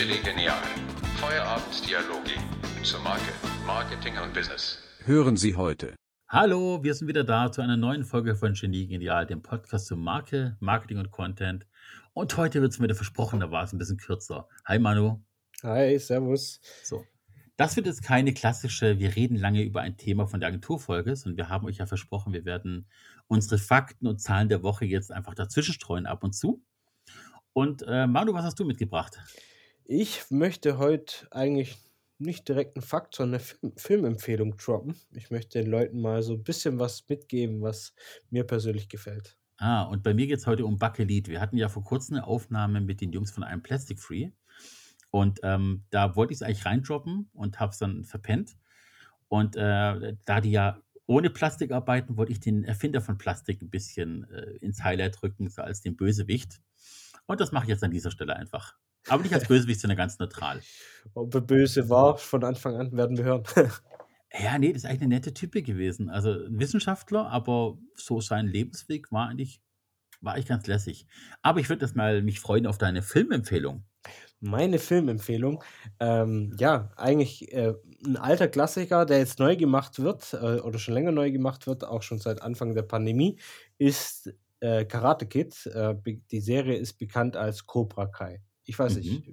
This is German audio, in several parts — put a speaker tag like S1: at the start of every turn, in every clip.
S1: Chili Genial. Feierabenddialoge zur Marke, Marketing und Business.
S2: Hören Sie heute.
S3: Hallo, wir sind wieder da zu einer neuen Folge von Genie Genial, dem Podcast zur Marke, Marketing und Content. Und heute wird es wieder versprochenermaßen ein bisschen kürzer. Hi Manu.
S4: Hi, servus.
S3: So. Das wird jetzt keine klassische, wir reden lange über ein Thema von der Agenturfolge, sondern wir haben euch ja versprochen, wir werden unsere Fakten und Zahlen der Woche jetzt einfach dazwischen streuen ab und zu. Und äh, Manu, was hast du mitgebracht?
S4: Ich möchte heute eigentlich nicht direkt einen Fakt, sondern eine Film Filmempfehlung droppen. Ich möchte den Leuten mal so ein bisschen was mitgeben, was mir persönlich gefällt.
S3: Ah, und bei mir geht es heute um Bakelit. Wir hatten ja vor kurzem eine Aufnahme mit den Jungs von einem Plastic Free. Und ähm, da wollte ich es eigentlich reindroppen und habe es dann verpennt. Und äh, da die ja ohne Plastik arbeiten, wollte ich den Erfinder von Plastik ein bisschen äh, ins Highlight drücken, so als den Bösewicht. Und das mache ich jetzt an dieser Stelle einfach. Aber nicht als Bösewicht, sondern ganz neutral.
S4: Ob er böse war, von Anfang an werden wir hören.
S3: Ja, nee, das ist eigentlich eine nette Type gewesen. Also ein Wissenschaftler, aber so sein Lebensweg war eigentlich, war eigentlich ganz lässig. Aber ich würde das mal mich freuen auf deine Filmempfehlung.
S4: Meine Filmempfehlung, ähm, ja, eigentlich äh, ein alter Klassiker, der jetzt neu gemacht wird äh, oder schon länger neu gemacht wird, auch schon seit Anfang der Pandemie, ist äh, Karate Kid. Äh, die Serie ist bekannt als Cobra Kai. Ich weiß nicht,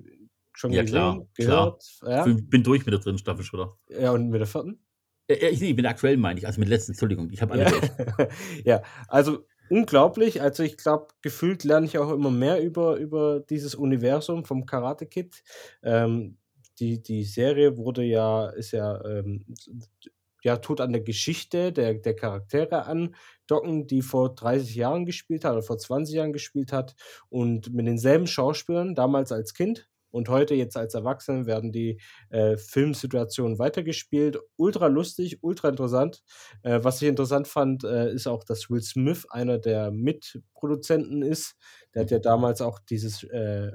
S4: schon
S3: Ja,
S4: gesehen,
S3: klar,
S4: gehört,
S3: klar.
S4: ja,
S3: Ich bin durch mit der dritten Staffel schon. wieder.
S4: ja, und mit der vierten?
S3: Ich, ich bin aktuell, meine ich, also mit letzten, Entschuldigung, ich habe alle.
S4: Ja. ja, also unglaublich. Also ich glaube, gefühlt lerne ich auch immer mehr über, über dieses Universum vom Karate Kid. Ähm, die, die Serie wurde ja, ist ja, ähm, ja, tut an der Geschichte der, der Charaktere andocken, die vor 30 Jahren gespielt hat oder vor 20 Jahren gespielt hat und mit denselben Schauspielern, damals als Kind und heute jetzt als Erwachsene werden die äh, Filmsituationen weitergespielt. Ultra lustig, ultra interessant. Äh, was ich interessant fand, äh, ist auch, dass Will Smith einer der Mitproduzenten ist. Der hat ja damals auch dieses äh,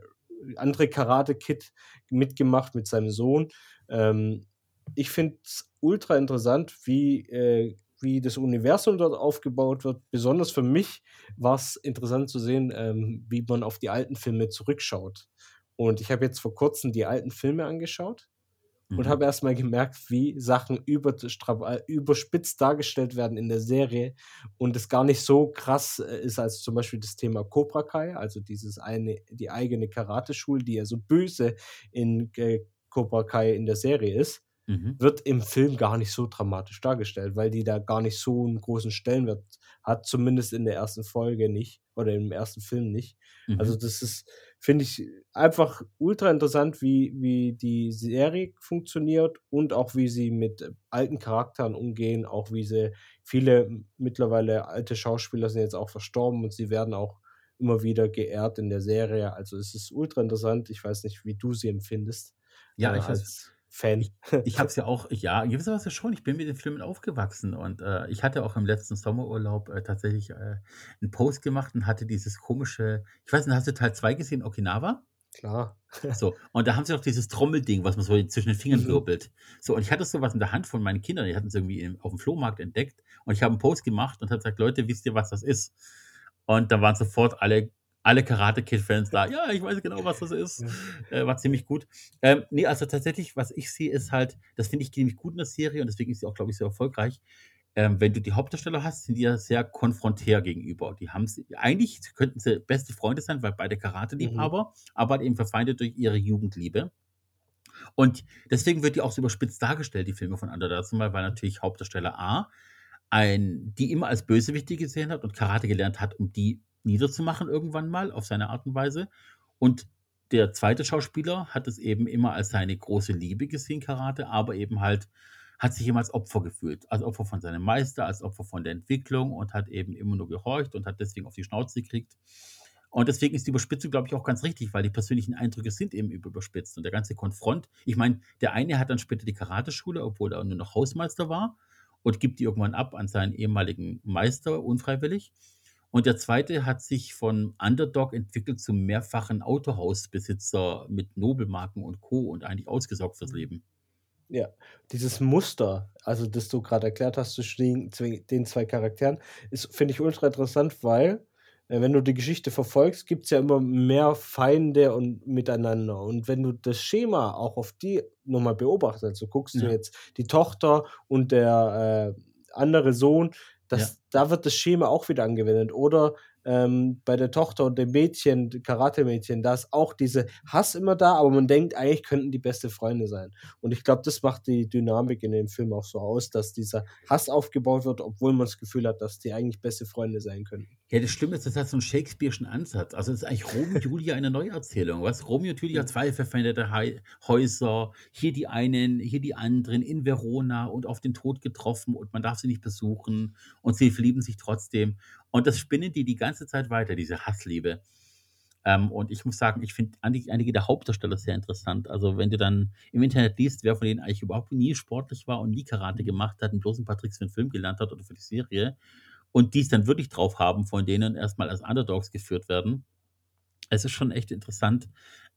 S4: andere Karate-Kid mitgemacht mit seinem Sohn. Ähm, ich finde es ultra interessant, wie, äh, wie das Universum dort aufgebaut wird. Besonders für mich war es interessant zu sehen, ähm, wie man auf die alten Filme zurückschaut. Und ich habe jetzt vor kurzem die alten Filme angeschaut und
S3: Mhm.
S4: habe erstmal gemerkt, wie Sachen überstra- äh, überspitzt dargestellt werden in der Serie und es gar nicht so krass äh, ist als zum Beispiel das Thema Cobra Kai, also dieses eine, die eigene Karateschule, die ja so böse in äh, Cobra Kai in der Serie ist,
S3: Mhm.
S4: wird im Film gar nicht so dramatisch dargestellt, weil die da gar nicht so einen großen Stellenwert hat, zumindest in der ersten Folge nicht oder im ersten Film nicht.
S3: Mhm.
S4: Also das ist, finde ich, einfach ultra interessant, wie, wie die Serie funktioniert und auch wie sie mit alten Charakteren umgehen, auch wie sie viele mittlerweile alte Schauspieler sind jetzt auch verstorben und sie werden auch immer wieder geehrt in der Serie. Also es ist ultra interessant. Ich weiß nicht, wie du sie empfindest.
S3: Ja,
S4: äh,
S3: ich weiß.
S4: Fan.
S3: Ich habe es ja auch, ja, in gewisser Weise schon. Ich bin mit den Filmen aufgewachsen und äh, ich hatte auch im letzten Sommerurlaub äh, tatsächlich äh, einen Post gemacht und hatte dieses komische, ich weiß nicht, hast du Teil 2 gesehen, Okinawa?
S4: Klar.
S3: So, und da haben sie auch dieses Trommelding, was man so zwischen den Fingern
S4: Mhm.
S3: wirbelt. So, und ich hatte sowas in der Hand von meinen Kindern, die hatten es irgendwie im, auf dem Flohmarkt entdeckt und ich habe einen Post gemacht und habe gesagt, Leute, wisst ihr, was das ist? Und da waren sofort alle, alle Karate-Kid-Fans da, ja, ich weiß genau, was das ist. Äh, war ziemlich gut. Ähm, nee, also tatsächlich, was ich sehe, ist halt, das finde ich ziemlich gut in der Serie und deswegen ist sie auch, glaube ich, sehr erfolgreich. Ähm, wenn du die Hauptdarsteller hast, sind die ja sehr konfrontär gegenüber. Die haben sie, eigentlich könnten sie beste Freunde sein, weil beide Karate-Liebhaber, aber halt eben verfeindet durch ihre Jugendliebe. Und deswegen wird die auch so überspitzt dargestellt, die Filme von Underdog, weil natürlich Hauptdarsteller A ein, die immer als Bösewichte gesehen hat und Karate gelernt hat, um die niederzumachen irgendwann mal auf seine Art und Weise. Und der zweite Schauspieler hat es eben immer als seine große Liebe gesehen, Karate, aber eben halt hat sich immer als Opfer gefühlt, als Opfer von seinem Meister, als Opfer von der Entwicklung und hat eben immer nur gehorcht und hat deswegen auf die Schnauze gekriegt. Und deswegen ist die Überspitzung, glaube ich, auch ganz richtig, weil die persönlichen Eindrücke sind eben überspitzt. Und der ganze Konfront, ich meine, der eine hat dann später die Karateschule, obwohl er nur noch Hausmeister war und gibt die irgendwann ab an seinen ehemaligen Meister, unfreiwillig. Und der zweite hat sich von Underdog entwickelt zum mehrfachen Autohausbesitzer mit Nobelmarken und Co. und eigentlich ausgesorgt fürs Leben.
S4: Ja, dieses Muster, also das du gerade erklärt hast zwischen den, zwei Charakteren, ist, finde ich ultra interessant, weil äh, wenn du die Geschichte verfolgst, gibt es ja immer mehr Feinde und miteinander. Und wenn du das Schema auch auf die nochmal beobachtest, also guckst du
S3: Ja.
S4: jetzt die Tochter und der äh, andere Sohn, das,
S3: Ja.
S4: da wird das Schema auch wieder angewendet. Oder ähm, bei der Tochter und dem Mädchen, Karate-Mädchen, da ist auch diese Hass immer da, aber man denkt, eigentlich könnten die beste Freunde sein. Und ich glaube, das macht die Dynamik in dem Film auch so aus, dass dieser Hass aufgebaut wird, obwohl man das Gefühl hat, dass die eigentlich beste Freunde sein könnten.
S3: Ja, das Schlimme ist, das hat so einen Shakespeare'schen Ansatz. Also, es ist eigentlich Romeo und Julia eine Neuerzählung. Was? Romeo und Julia, zwei verfeindete Hei- Häuser, hier die einen, hier die anderen, in Verona und auf den Tod getroffen und man darf sie nicht besuchen und sie verlieben sich trotzdem. Und das spinnen die die ganze Zeit weiter, diese Hassliebe. Ähm, und ich muss sagen, ich finde einige, einige der Hauptdarsteller sehr interessant. Also, wenn du dann im Internet liest, wer von denen eigentlich überhaupt nie sportlich war und nie Karate gemacht hat und bloß ein paar Tricks für den Film gelernt hat oder für die Serie und die es dann wirklich drauf haben, von denen erstmal als Underdogs geführt werden. Es ist schon echt interessant,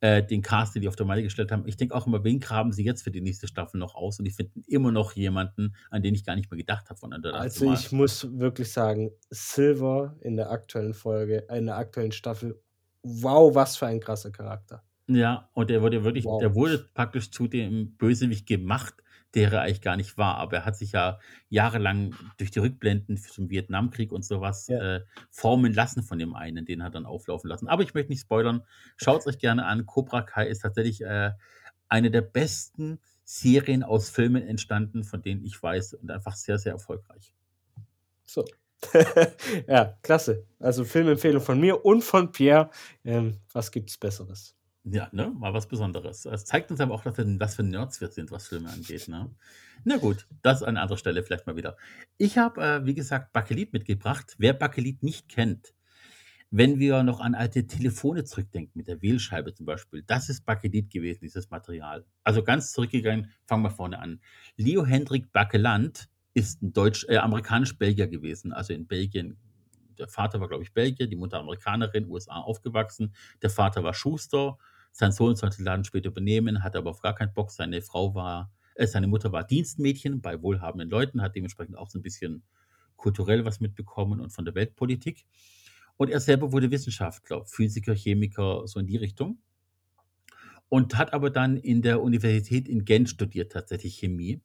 S3: äh, den Cast, den die auf der Meile gestellt haben. Ich denke auch immer, wen graben sie jetzt für die nächste Staffel noch aus? Und die finden immer noch jemanden, an den ich gar nicht mehr gedacht habe von der ersten
S4: Also ich muss wirklich sagen, Silver in der aktuellen Folge, äh, in der aktuellen Staffel, wow, was für ein krasser Charakter.
S3: Ja, und der wurde wirklich,
S4: Wow.
S3: der wurde praktisch zu dem Bösewicht gemacht, der er eigentlich gar nicht war. Aber er hat sich ja jahrelang durch die Rückblenden zum Vietnamkrieg und sowas
S4: Ja.
S3: äh, formen lassen von dem einen, den hat er dann auflaufen lassen. Aber ich möchte nicht spoilern. Schaut es euch gerne an. Cobra Kai ist tatsächlich äh, eine der besten Serien aus Filmen entstanden, von denen ich weiß und einfach sehr, sehr erfolgreich.
S4: So. ja, klasse. Also Filmempfehlung von mir und von Pierre. Ähm, was gibt's Besseres?
S3: Ja, ne? Mal was Besonderes. Es zeigt uns aber auch, dass wir, was für Nerds wir sind, was Filme angeht. Ne? Na gut, das an anderer Stelle vielleicht mal wieder. Ich habe, äh, wie gesagt, Bakelit mitgebracht. Wer Bakelit nicht kennt, wenn wir noch an alte Telefone zurückdenken, mit der Wählscheibe zum Beispiel, das ist Bakelit gewesen, dieses Material. Also ganz zurückgegangen, fangen wir vorne an. Leo Hendrik Bakeland ist ein Deutsch, äh, amerikanisch-Belgier gewesen, also in Belgien. Der Vater war, glaube ich, Belgier, die Mutter Amerikanerin, USA aufgewachsen. Der Vater war Schuster. Sein Sohn sollte den Laden später übernehmen, hatte aber auf gar keinen Bock. Seine Frau war, äh, seine Mutter war Dienstmädchen bei wohlhabenden Leuten, hat dementsprechend auch so ein bisschen kulturell was mitbekommen und von der Weltpolitik. Und er selber wurde Wissenschaftler, Physiker, Chemiker, so in die Richtung. Und hat aber dann in der Universität in Gent studiert, tatsächlich Chemie.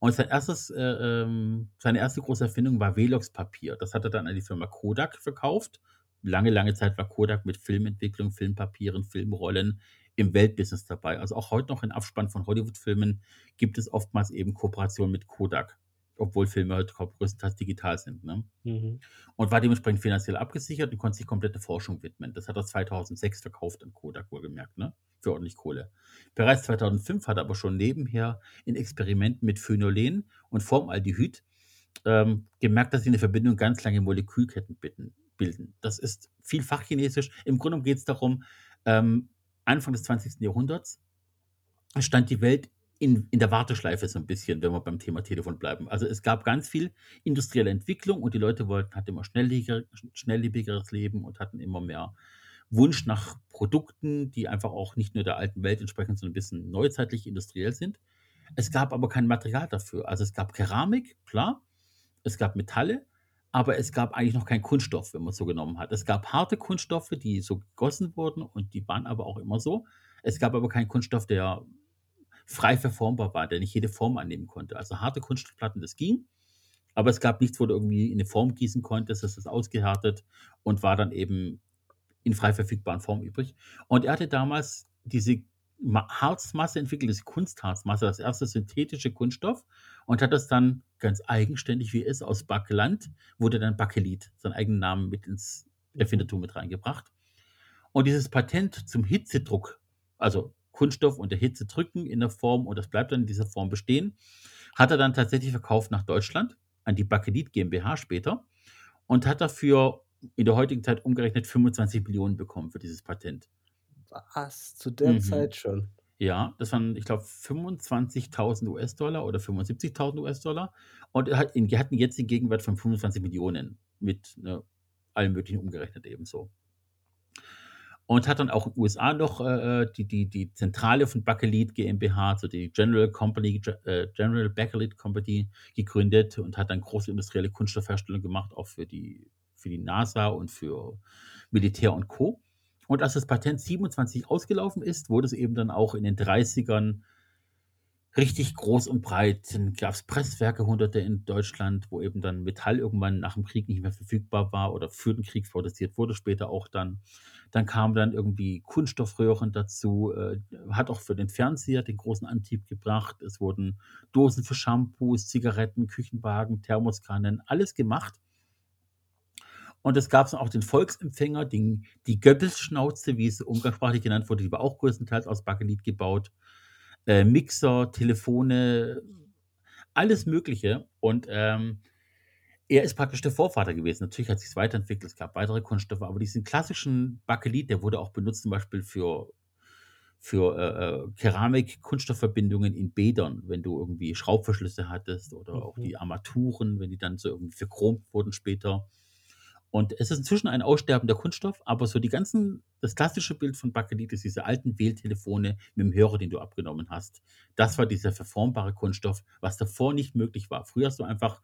S3: Und sein erstes, äh, ähm, seine erste große Erfindung war Velox-Papier. Das hat er dann an die Firma Kodak verkauft. Lange, lange Zeit war Kodak mit Filmentwicklung, Filmpapieren, Filmrollen im Weltbusiness dabei. Also auch heute noch in Abspann von Hollywood-Filmen gibt es oftmals eben Kooperationen mit Kodak, obwohl Filme heute größtenteils digital sind. Ne?
S4: Mhm.
S3: und war dementsprechend finanziell abgesichert und konnte sich komplette Forschung widmen. Das hat er 2006 verkauft an Kodak, wohlgemerkt, ne? für ordentlich Kohle. Bereits 2005 hat er aber schon nebenher in Experimenten mit Phenolin und Formaldehyd ähm, gemerkt, dass sie eine Verbindung ganz lange Molekülketten bitten, bilden. Das ist viel Fachchinesisch. Im Grunde geht es darum, ähm, Anfang des 20. Jahrhunderts stand die Welt in, in der Warteschleife so ein bisschen, wenn wir beim Thema Telefon bleiben. Also es gab ganz viel industrielle Entwicklung und die Leute wollten, hatten immer schnelllebiger, schnelllebigeres Leben und hatten immer mehr Wunsch nach Produkten, die einfach auch nicht nur der alten Welt entsprechen, sondern ein bisschen neuzeitlich industriell sind. Es gab aber kein Material dafür. Also es gab Keramik, klar, es gab Metalle, aber es gab eigentlich noch keinen Kunststoff, wenn man es so genommen hat. Es gab harte Kunststoffe, die so gegossen wurden und die waren aber auch immer so. Es gab aber keinen Kunststoff, der frei verformbar war, der nicht jede Form annehmen konnte. Also harte Kunststoffplatten, das ging, aber es gab nichts, wo du irgendwie in eine Form gießen konntest, das ist ausgehärtet und war dann eben in frei verfügbaren Form übrig. Und er hatte damals diese Ma- Harzmasse entwickelt, diese Kunstharzmasse, das erste synthetische Kunststoff und hat das dann ganz eigenständig, wie es aus Bakeland, wurde dann Bakelit, seinen eigenen Namen mit ins Erfindertum mit reingebracht. Und dieses Patent zum Hitzedruck, also Kunststoff unter Hitze drücken in der Form und das bleibt dann in dieser Form bestehen, hat er dann tatsächlich verkauft nach Deutschland an die Bakelit GmbH später und hat dafür in der heutigen Zeit umgerechnet 25 Millionen bekommen für dieses Patent.
S4: Was? Zu der
S3: Mhm.
S4: Zeit schon.
S3: Ja, das waren, ich glaube, 25.000 US-Dollar oder 75.000 US-Dollar. Und er hat, er hat einen jetzigen Gegenwert von 25 Millionen mit ne, allem Möglichen umgerechnet ebenso. Und hat dann auch in den USA noch äh, die, die, die Zentrale von Bakelit GmbH, also die General Company, äh, General Bakelit Company gegründet und hat dann große industrielle Kunststoffherstellung gemacht, auch für die für die NASA und für Militär und Co. Und als das Patent 27 ausgelaufen ist, wurde es eben dann auch in den 30ern richtig groß und breit. Dann gab es Presswerke, hunderte in Deutschland, wo eben dann Metall irgendwann nach dem Krieg nicht mehr verfügbar war oder für den Krieg produziert wurde, später auch dann. Dann kamen dann irgendwie Kunststoffröhren dazu, äh, hat auch für den Fernseher den großen Antrieb gebracht. Es wurden Dosen für Shampoos, Zigaretten, Küchenwagen, Thermoskannen, alles gemacht. Und es gab auch den Volksempfänger, den, die Goebbels-Schnauze, wie es umgangssprachlich genannt wurde, die war auch größtenteils aus Bakelit gebaut äh, Mixer, Telefone, alles Mögliche. Und ähm, er ist praktisch der Vorvater gewesen. Natürlich hat sich es weiterentwickelt, es gab weitere Kunststoffe, aber diesen klassischen Bakelit, der wurde auch benutzt zum Beispiel für, für äh, äh Keramik-Kunststoffverbindungen in Bädern, wenn du irgendwie Schraubverschlüsse hattest oder auch die mhm. Armaturen, wenn die dann so irgendwie verchromt wurden später. Und es ist inzwischen ein aussterbender Kunststoff, aber so die ganzen, das klassische Bild von Bakelit ist diese alten Wähltelefone mit dem Hörer, den du abgenommen hast. Das war dieser verformbare Kunststoff, was davor nicht möglich war. Früher hast du einfach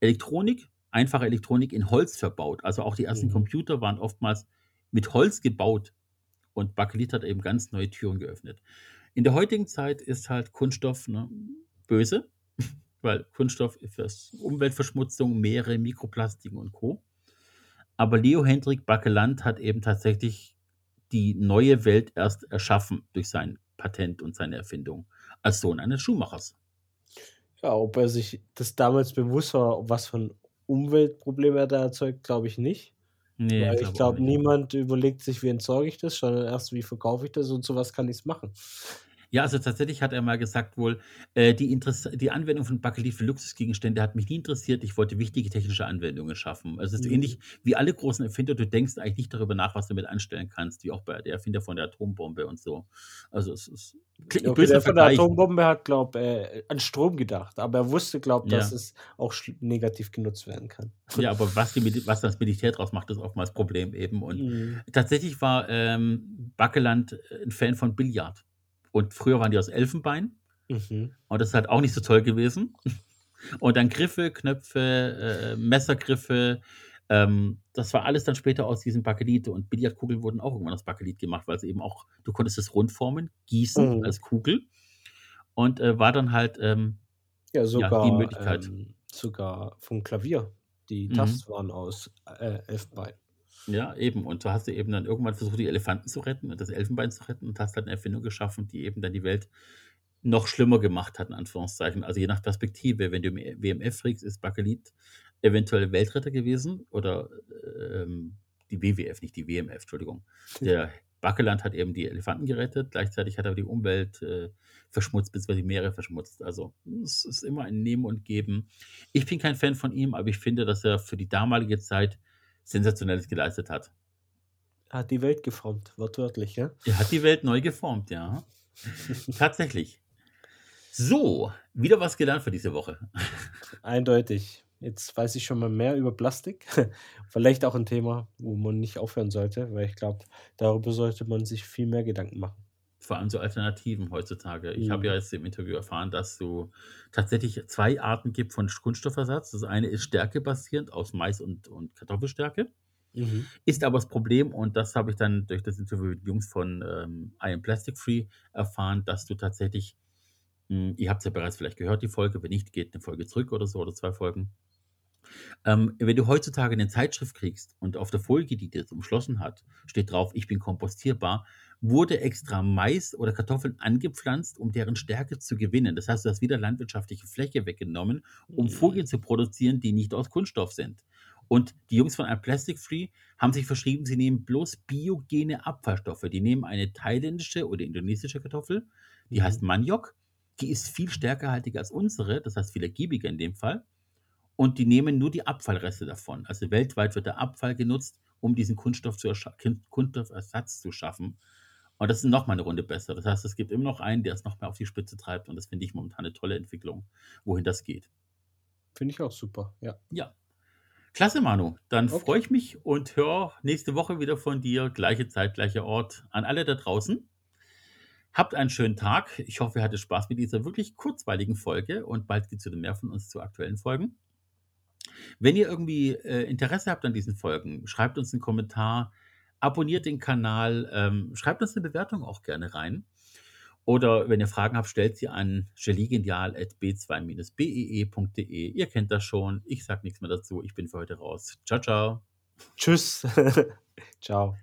S3: Elektronik, einfache Elektronik in Holz verbaut. Also auch die ersten mhm. Computer waren oftmals mit Holz gebaut. Und Bakelit hat eben ganz neue Türen geöffnet. In der heutigen Zeit ist halt Kunststoff ne, böse, weil Kunststoff ist Umweltverschmutzung, Meere, Mikroplastiken und Co. Aber Leo Hendrik Bakeland hat eben tatsächlich die neue Welt erst erschaffen durch sein Patent und seine Erfindung als Sohn eines Schuhmachers.
S4: Ja, ob er sich das damals bewusst war, was für ein Umweltproblem er da erzeugt, glaube ich nicht. Nee, Weil ich glaube, glaub, niemand überlegt sich, wie entsorge ich das, sondern erst, wie verkaufe ich das und sowas kann ich es machen.
S3: Ja, also tatsächlich hat er mal gesagt wohl, äh, die, Interess die Anwendung von Bakelit für Luxusgegenstände hat mich nie interessiert. Ich wollte wichtige technische Anwendungen schaffen. Also es ist mhm. ähnlich wie alle großen Erfinder. Du denkst eigentlich nicht darüber nach, was du damit anstellen kannst, wie auch bei der Erfinder von der Atombombe und so. Also es ist
S4: klingt okay, der von der Atombombe hat, glaube äh, an Strom gedacht, aber er wusste, glaube dass ja. es auch negativ genutzt werden kann.
S3: Ja, aber was, die, was das Militär draus macht, ist oftmals Problem eben. Und mhm. tatsächlich war ähm, Backeland ein Fan von Billard. Und früher waren die aus Elfenbein. Mhm. Und das ist halt auch nicht so toll gewesen. Und dann Griffe, Knöpfe, äh, Messergriffe. Ähm, das war alles dann später aus diesem Bakelit. Und Billardkugeln wurden auch irgendwann aus Bakelit gemacht, weil es eben auch, du konntest es rundformen, gießen mhm. als Kugel. Und äh, war dann halt ähm,
S4: ja, sogar, ja, die Möglichkeit. Ähm, sogar vom Klavier. Die mhm. Tasten waren aus äh, Elfenbein.
S3: Ja, eben. Und so hast du eben dann irgendwann versucht, die Elefanten zu retten und das Elfenbein zu retten und hast halt eine Erfindung geschaffen, die eben dann die Welt noch schlimmer gemacht hat, in Anführungszeichen. Also je nach Perspektive, wenn du im WMF fliegst, ist Bakelit eventuell Weltretter gewesen oder ähm, die WWF, nicht die WMF, Entschuldigung. Der Bakeland hat eben die Elefanten gerettet, gleichzeitig hat er die Umwelt äh, verschmutzt, beziehungsweise die Meere verschmutzt. Also es ist immer ein Nehmen und Geben. Ich bin kein Fan von ihm, aber ich finde, dass er für die damalige Zeit Sensationelles geleistet hat.
S4: Er hat die Welt geformt, wortwörtlich, ja?
S3: Er hat die Welt neu geformt, ja. Tatsächlich. So, wieder was gelernt für diese Woche.
S4: Eindeutig. Jetzt weiß ich schon mal mehr über Plastik. Vielleicht auch ein Thema, wo man nicht aufhören sollte, weil ich glaube, darüber sollte man sich viel mehr Gedanken machen.
S3: Vor allem so Alternativen heutzutage. Ich mhm. habe ja jetzt im Interview erfahren, dass es tatsächlich zwei Arten gibt von Kunststoffersatz. Das eine ist stärkebasierend aus Mais und, und Kartoffelstärke. Mhm. Ist aber das Problem, und das habe ich dann durch das Interview mit Jungs von ähm, I Am Plastic Free erfahren, dass du tatsächlich, mh, hm, ihr habt es ja bereits vielleicht gehört, die Folge, wenn nicht, geht eine Folge zurück oder so oder zwei Folgen. Ähm, wenn du heutzutage eine Zeitschrift kriegst und auf der Folge, die das umschlossen hat, steht drauf, ich bin kompostierbar, wurde extra Mais oder Kartoffeln angepflanzt, um deren Stärke zu gewinnen. Das heißt, du hast wieder landwirtschaftliche Fläche weggenommen, um mhm. Folien zu produzieren, die nicht aus Kunststoff sind. Und die Jungs von einem Plastic Free haben sich verschrieben, sie nehmen bloß biogene Abfallstoffe. Die nehmen eine thailändische oder indonesische Kartoffel, die mhm. heißt Maniok. Die ist viel stärkerhaltiger als unsere, das heißt viel ergiebiger in dem Fall und die nehmen nur die Abfallreste davon. Also weltweit wird der Abfall genutzt, um diesen Kunststoff zu Kunststoffersatz zu schaffen. Und das ist nochmal eine Runde besser. Das heißt, es gibt immer noch einen, der es noch mehr auf die Spitze treibt. Und das finde ich momentan eine tolle Entwicklung, wohin das geht.
S4: Finde ich auch super, ja.
S3: Ja. Klasse, Manu. Dann okay. freue ich mich und höre nächste Woche wieder von dir. Gleiche Zeit, gleicher Ort. An alle da draußen. Habt einen schönen Tag. Ich hoffe, ihr hattet Spaß mit dieser wirklich kurzweiligen Folge und bald gibt es wieder mehr von uns zu aktuellen Folgen. Wenn ihr irgendwie äh, Interesse habt an diesen Folgen, schreibt uns einen Kommentar, abonniert den Kanal, ähm, schreibt uns eine Bewertung auch gerne rein. Oder wenn ihr Fragen habt, stellt sie an geliegenial.b2-bee.de. E. Ihr kennt das schon. Ich sage nichts mehr dazu. Ich bin für heute raus. Ciao, ciao.
S4: Tschüss. Ciao.